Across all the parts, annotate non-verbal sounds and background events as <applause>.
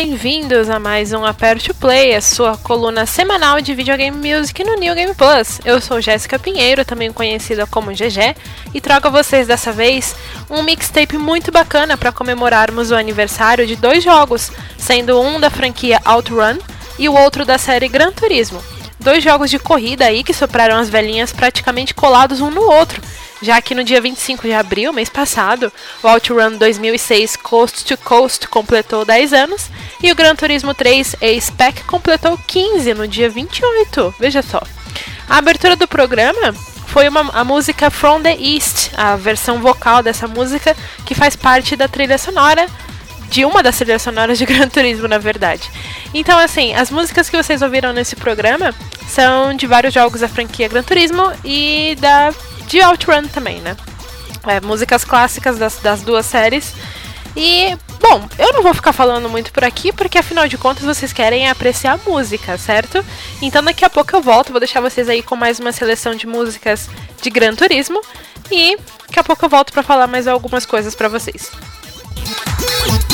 bem-vindos a mais um Aperte o Play, a sua coluna semanal de videogame music no New Game Plus. Eu sou Jéssica Pinheiro, também conhecida como GG, e trago a vocês dessa vez um mixtape muito bacana para comemorarmos o aniversário de dois jogos, sendo um da franquia OutRun e o outro da série Gran Turismo. Dois jogos de corrida aí que sopraram as velhinhas praticamente colados um no outro já que no dia 25 de abril, mês passado, o OutRun 2006 Coast to Coast completou 10 anos e o Gran Turismo 3 A-Spec completou 15 no dia 28. Veja só. A abertura do programa foi uma, a música From the East, a versão vocal dessa música que faz parte da trilha sonora de uma das trilhas sonoras de <laughs> Gran Turismo, na verdade. Então, assim, as músicas que vocês ouviram nesse programa são de vários jogos da franquia Gran Turismo e da de Outrun também, né? É, músicas clássicas das, das duas séries. E, bom, eu não vou ficar falando muito por aqui, porque afinal de contas vocês querem apreciar música, certo? Então daqui a pouco eu volto, vou deixar vocês aí com mais uma seleção de músicas de Gran Turismo. E daqui a pouco eu volto para falar mais algumas coisas para vocês. cá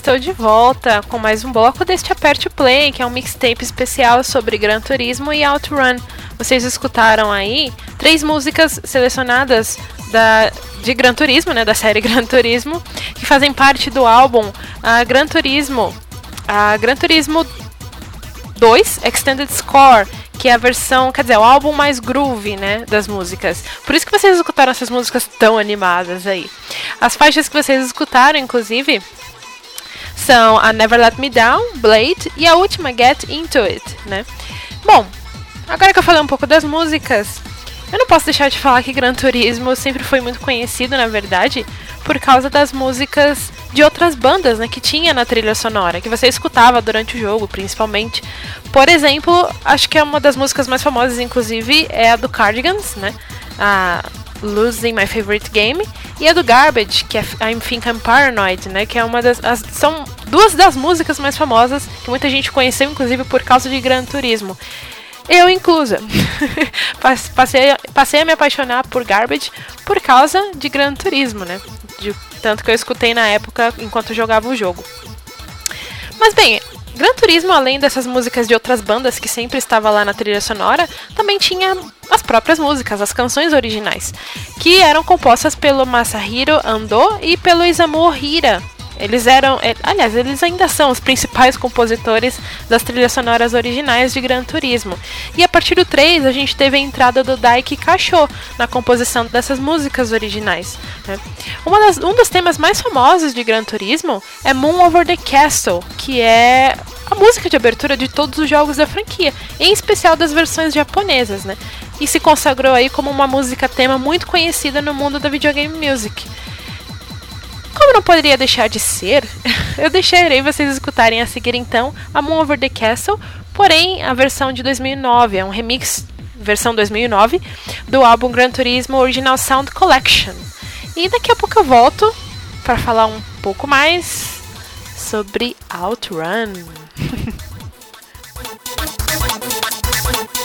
estou de volta com mais um bloco deste Aperte Play, que é um mixtape especial sobre Gran Turismo e Outrun. Vocês escutaram aí três músicas selecionadas da, de Gran Turismo, né, da série Gran Turismo, que fazem parte do álbum a Gran Turismo, a Gran Turismo 2 Extended Score, que é a versão, quer dizer, o álbum mais groove, né, das músicas. Por isso que vocês escutaram essas músicas tão animadas aí. As faixas que vocês escutaram, inclusive, são a Never Let Me Down, Blade e a última Get Into It, né? Bom, agora que eu falei um pouco das músicas, eu não posso deixar de falar que Gran Turismo sempre foi muito conhecido, na verdade, por causa das músicas de outras bandas, né, que tinha na trilha sonora, que você escutava durante o jogo, principalmente. Por exemplo, acho que é uma das músicas mais famosas, inclusive, é a do Cardigans, né, a Losing My Favorite Game, e a do Garbage, que é I Think I'm Paranoid, né, que é uma das as, são duas das músicas mais famosas que muita gente conheceu, inclusive, por causa de Gran Turismo. Eu inclusa. <laughs> passei, passei a me apaixonar por Garbage por causa de Gran Turismo, né? De, tanto que eu escutei na época enquanto jogava o jogo. Mas bem, Gran Turismo, além dessas músicas de outras bandas que sempre estava lá na trilha sonora, também tinha as próprias músicas, as canções originais, que eram compostas pelo Masahiro Ando e pelo Isamu Hira, eles eram, é, aliás, eles ainda são os principais compositores das trilhas sonoras originais de Gran Turismo. E a partir do 3 a gente teve a entrada do Daiki Kasho na composição dessas músicas originais. Né? Das, um dos temas mais famosos de Gran Turismo é Moon Over the Castle, que é a música de abertura de todos os jogos da franquia, em especial das versões japonesas, né? E se consagrou aí como uma música tema muito conhecida no mundo da videogame music. Como não poderia deixar de ser, <laughs> eu deixarei vocês escutarem a seguir então a Moon Over the Castle, porém a versão de 2009, é um remix versão 2009 do álbum Gran Turismo Original Sound Collection. E daqui a pouco eu volto para falar um pouco mais sobre Outrun. <laughs>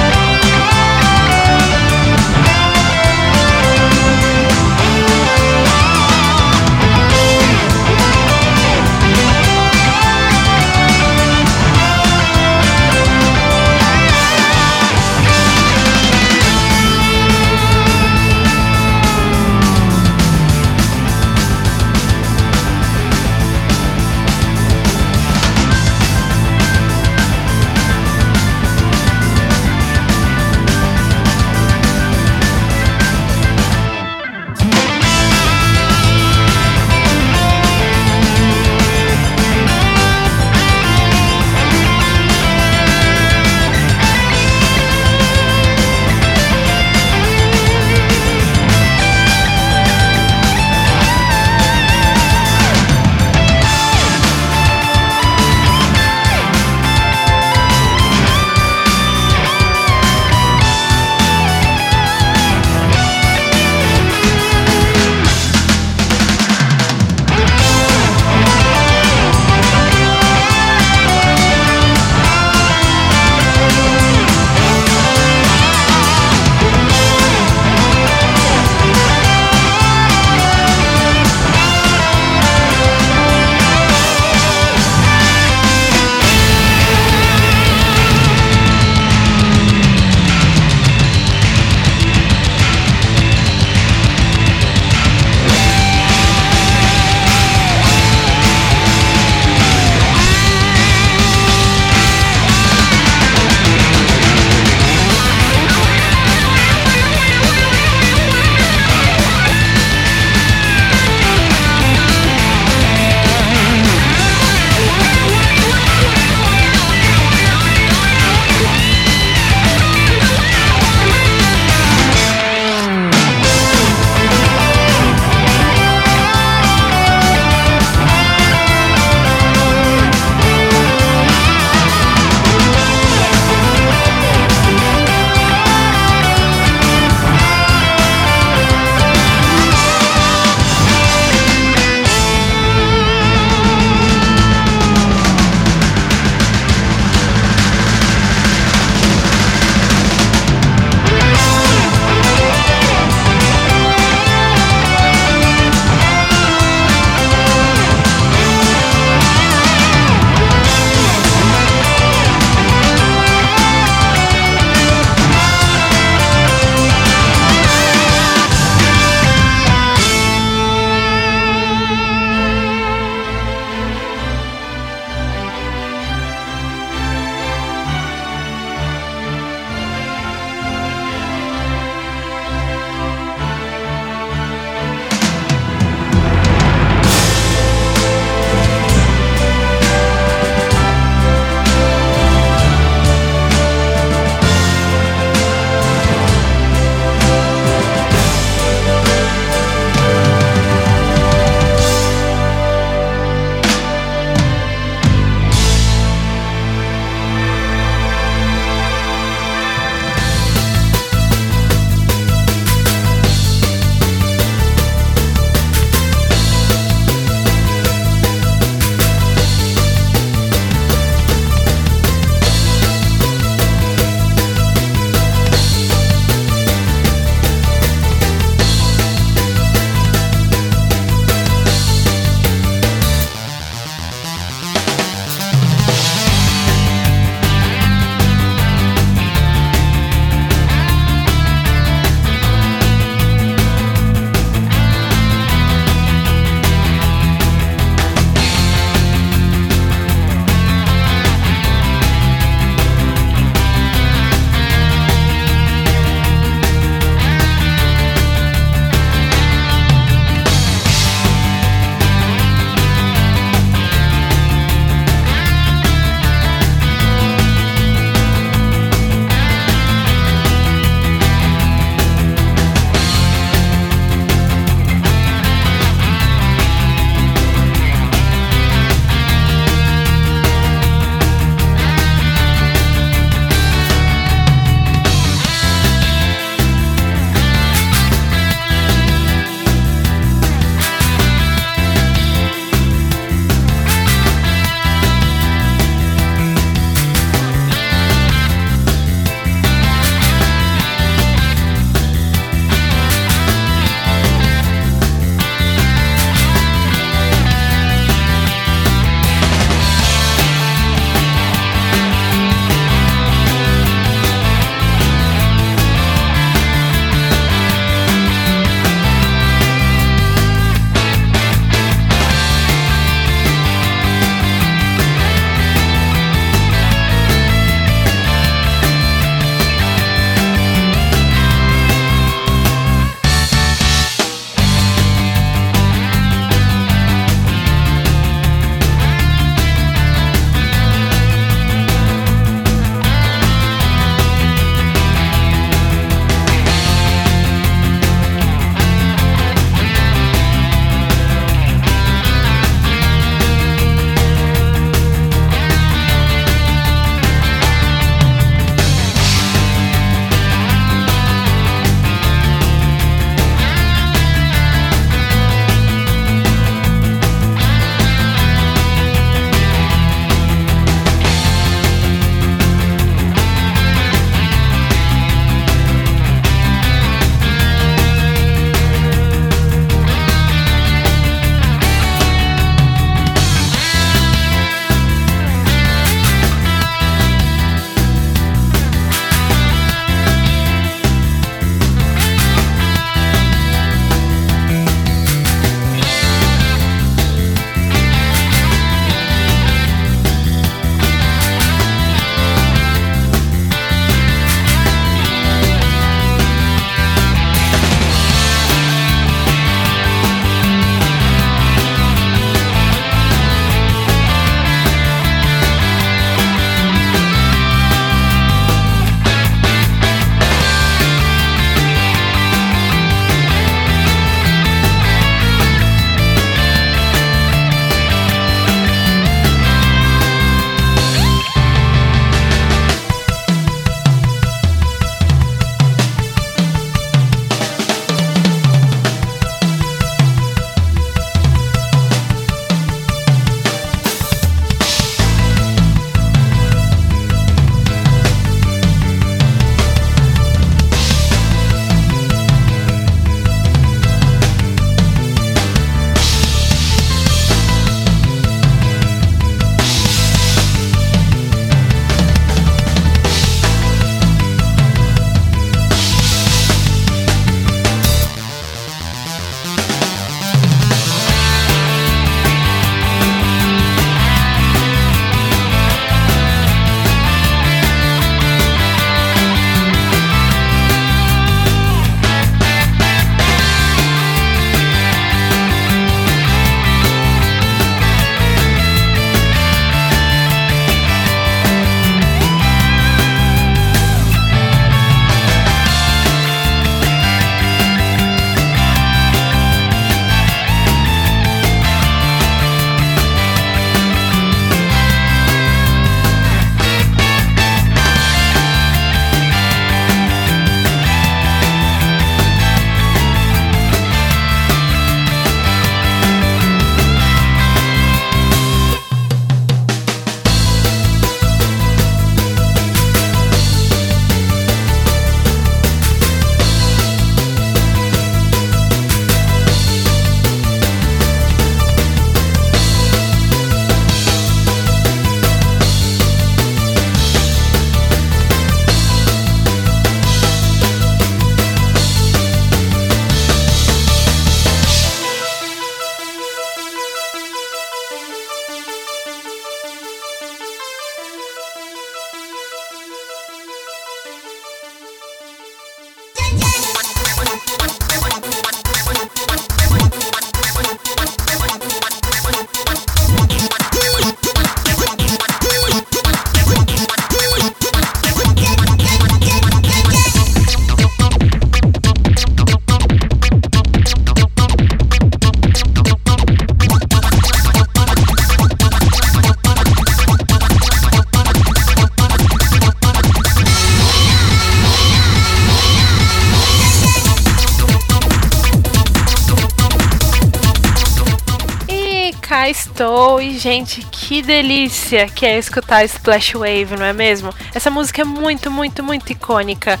cá estou e, gente, que delícia que é escutar Splash Wave, não é mesmo? Essa música é muito, muito, muito icônica.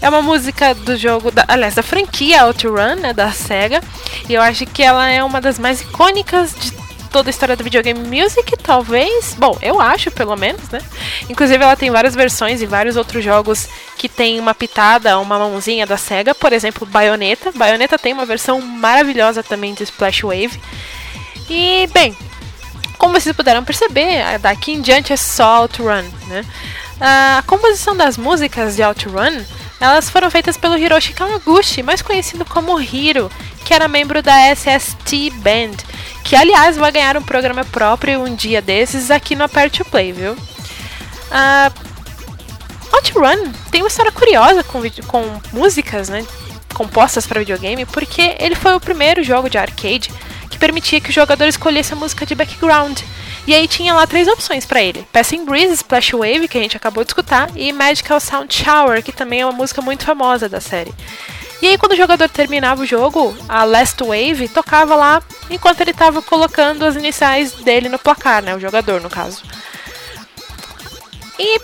É uma música do jogo, da, aliás, da franquia OutRun, né, da SEGA. E eu acho que ela é uma das mais icônicas de toda a história do videogame music, talvez. Bom, eu acho, pelo menos, né? Inclusive, ela tem várias versões e vários outros jogos que tem uma pitada, uma mãozinha da SEGA. Por exemplo, Bayonetta. Bayonetta tem uma versão maravilhosa também de Splash Wave. E, bem, como vocês puderam perceber, daqui em diante é só OutRun, né? A composição das músicas de OutRun elas foram feitas pelo Hiroshi Kawaguchi, mais conhecido como Hiro, que era membro da SST Band, que aliás vai ganhar um programa próprio um dia desses aqui no Apert Play, viu? Uh, OutRun tem uma história curiosa com, com músicas, né? Compostas para videogame, porque ele foi o primeiro jogo de arcade que permitia que o jogador escolhesse a música de background e aí tinha lá três opções para ele: Passing Breeze, Splash Wave, que a gente acabou de escutar, e Magical Sound Shower, que também é uma música muito famosa da série. E aí quando o jogador terminava o jogo, a Last Wave tocava lá enquanto ele estava colocando as iniciais dele no placar, né, o jogador no caso. E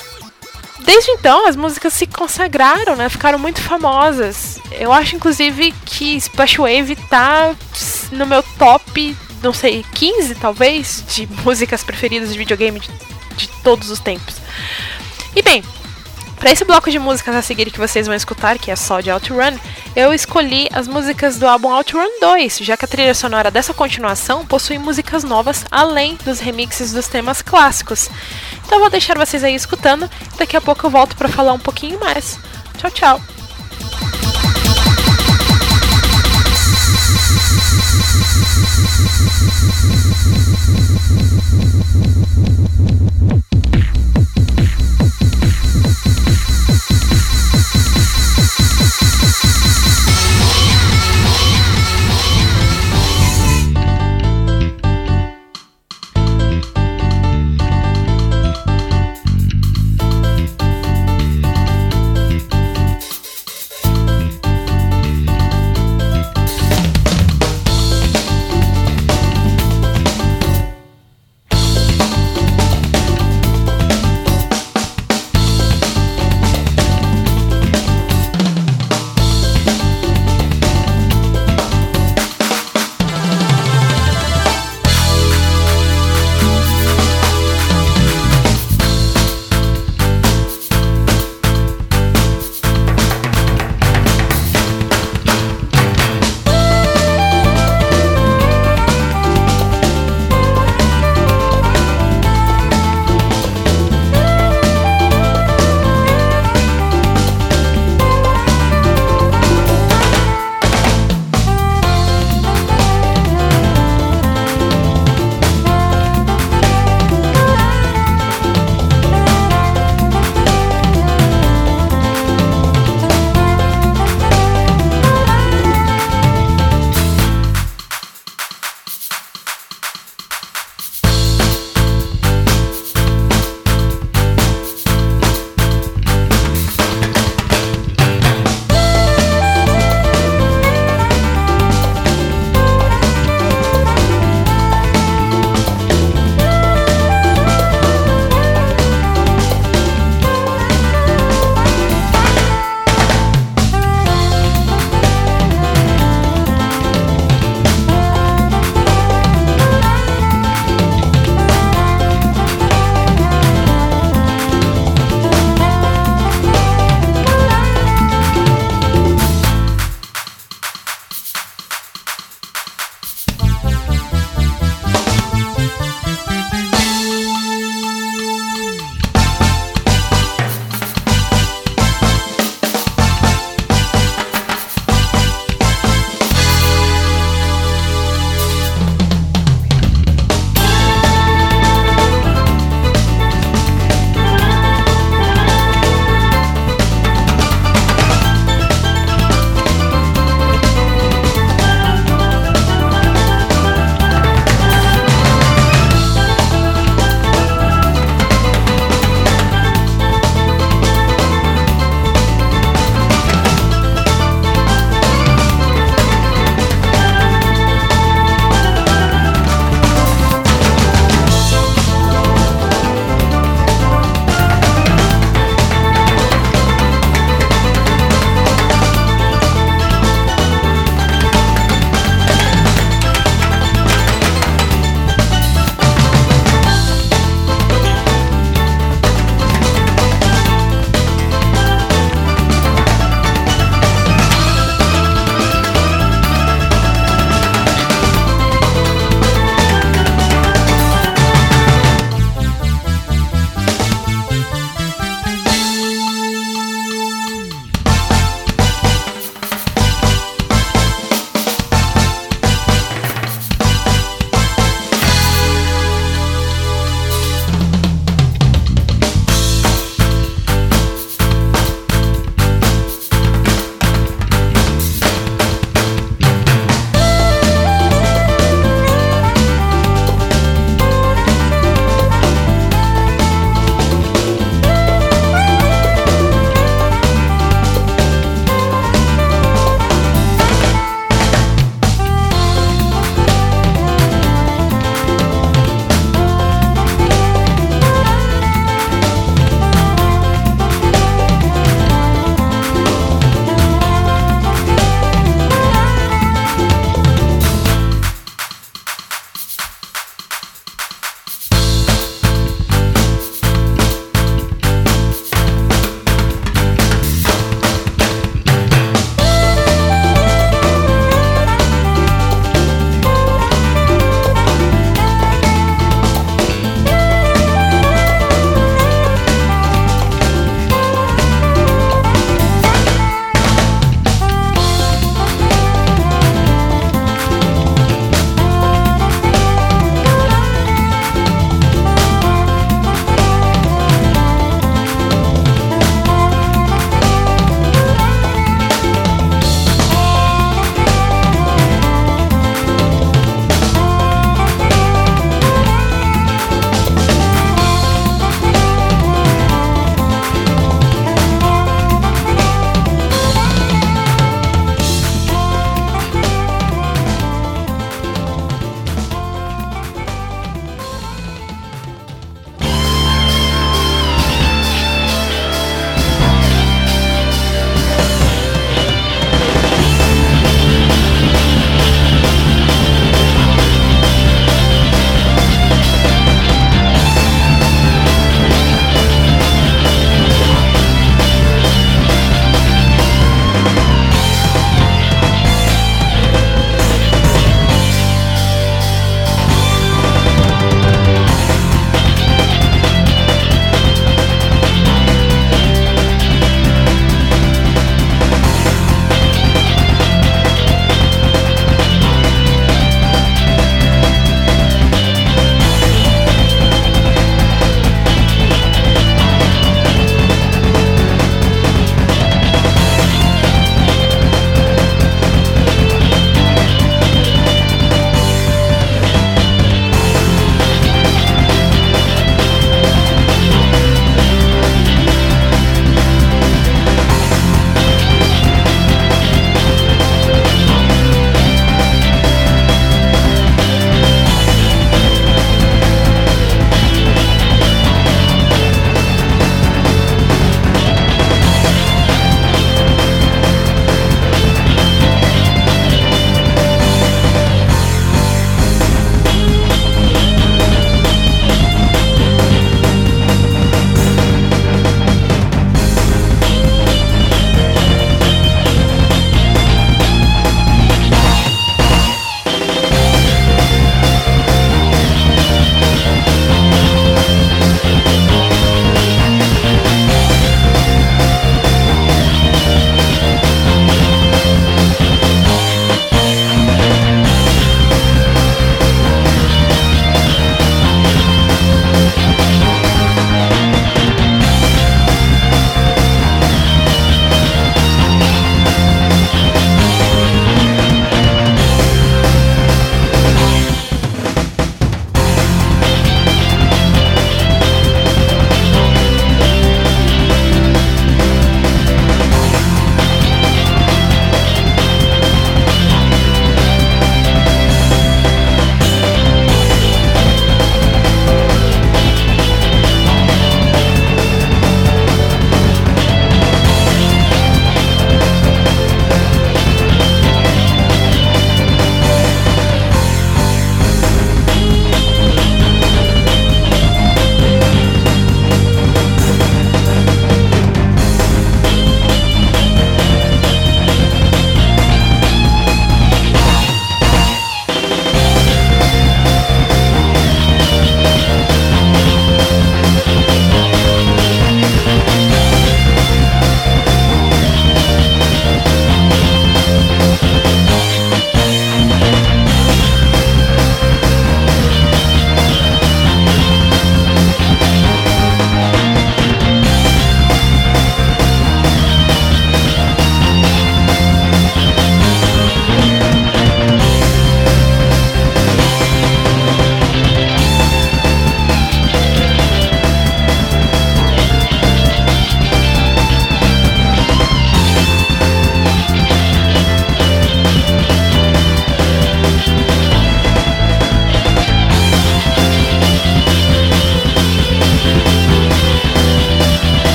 desde então as músicas se consagraram, né? Ficaram muito famosas. Eu acho inclusive que Splash Wave tá no meu top não sei, 15 talvez, de músicas preferidas de videogame de, de todos os tempos. E bem, para esse bloco de músicas a seguir que vocês vão escutar, que é só de OutRun, eu escolhi as músicas do álbum OutRun 2, já que a trilha sonora dessa continuação possui músicas novas além dos remixes dos temas clássicos. Então vou deixar vocês aí escutando, daqui a pouco eu volto para falar um pouquinho mais. Tchau, tchau!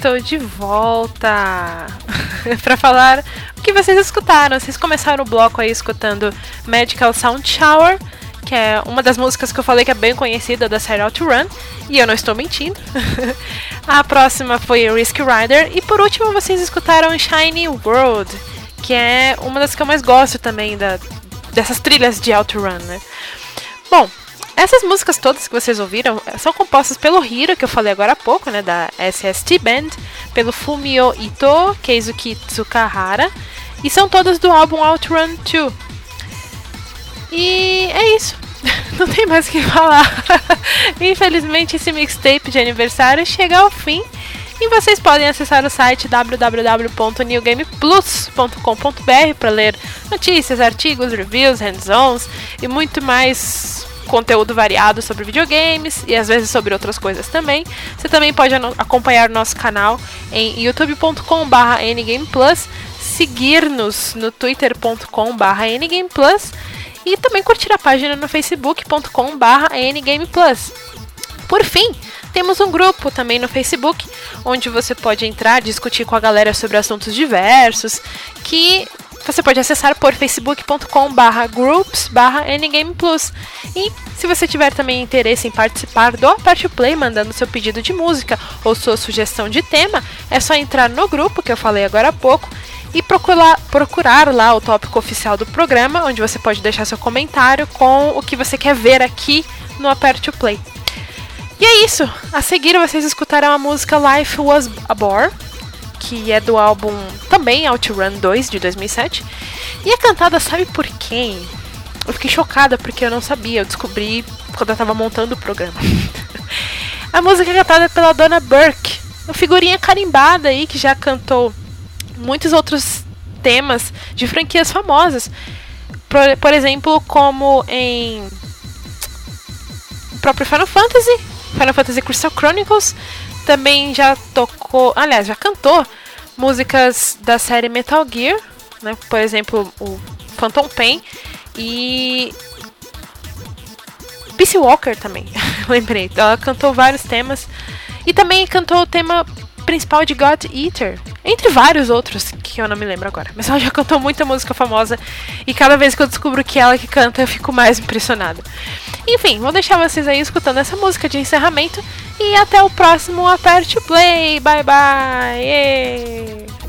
Estou de volta <laughs> para falar o que vocês escutaram. Vocês começaram o bloco aí escutando Medical Sound Shower, que é uma das músicas que eu falei que é bem conhecida da série Out Run, e eu não estou mentindo. <laughs> a próxima foi Risk Rider, e por último vocês escutaram Shiny World, que é uma das que eu mais gosto também da, dessas trilhas de Out Run, né? Bom, essas músicas todas que vocês ouviram eh, são compostas pelo Hiro, que eu falei agora há pouco, né, da SST Band, pelo Fumio Ito, Keizuki Tsukahara, e são todas do álbum Outrun 2. E é isso. <laughs> Não tem mais o que falar. <laughs> Infelizmente, esse mixtape de aniversário chega ao fim. E vocês podem acessar o site www.newgameplus.com.br para ler notícias, artigos, reviews, hands-ons e muito mais conteúdo variado sobre videogames e às vezes sobre outras coisas também. Você também pode acompanhar nosso canal em youtube.com/ngameplus, seguir-nos no twitter.com/ngameplus e também curtir a página no facebook.com/ngameplus. Por fim, temos um grupo também no Facebook, onde você pode entrar, discutir com a galera sobre assuntos diversos, que você pode acessar por facebook.com barra groups barra Plus. E se você tiver também interesse em participar do Aperte Play, mandando seu pedido de música ou sua sugestão de tema, é só entrar no grupo que eu falei agora há pouco e procurar, procurar lá o tópico oficial do programa, onde você pode deixar seu comentário com o que você quer ver aqui no Aperte Play. E é isso. A seguir vocês escutarão a música Life Was a Bore que é do álbum também OutRun 2 de 2007. E é cantada, sabe por quem? Eu fiquei chocada porque eu não sabia, eu descobri quando eu tava montando o programa. <laughs> a música é cantada pela Donna Burke, uma figurinha carimbada aí que já cantou muitos outros temas de franquias famosas. Por, por exemplo, como em o próprio Final Fantasy, Final Fantasy Crystal Chronicles, também já tocou, aliás, já cantou músicas da série Metal Gear, né? Por exemplo, o Phantom Pain e Peace Walker também, <laughs> lembrei. Ela cantou vários temas e também cantou o tema principal de God Eater, entre vários outros que eu não me lembro agora. Mas ela já cantou muita música famosa e cada vez que eu descubro que ela que canta, eu fico mais impressionada. Enfim, vou deixar vocês aí escutando essa música de encerramento e até o próximo Aperte Play. Bye bye! Yeah.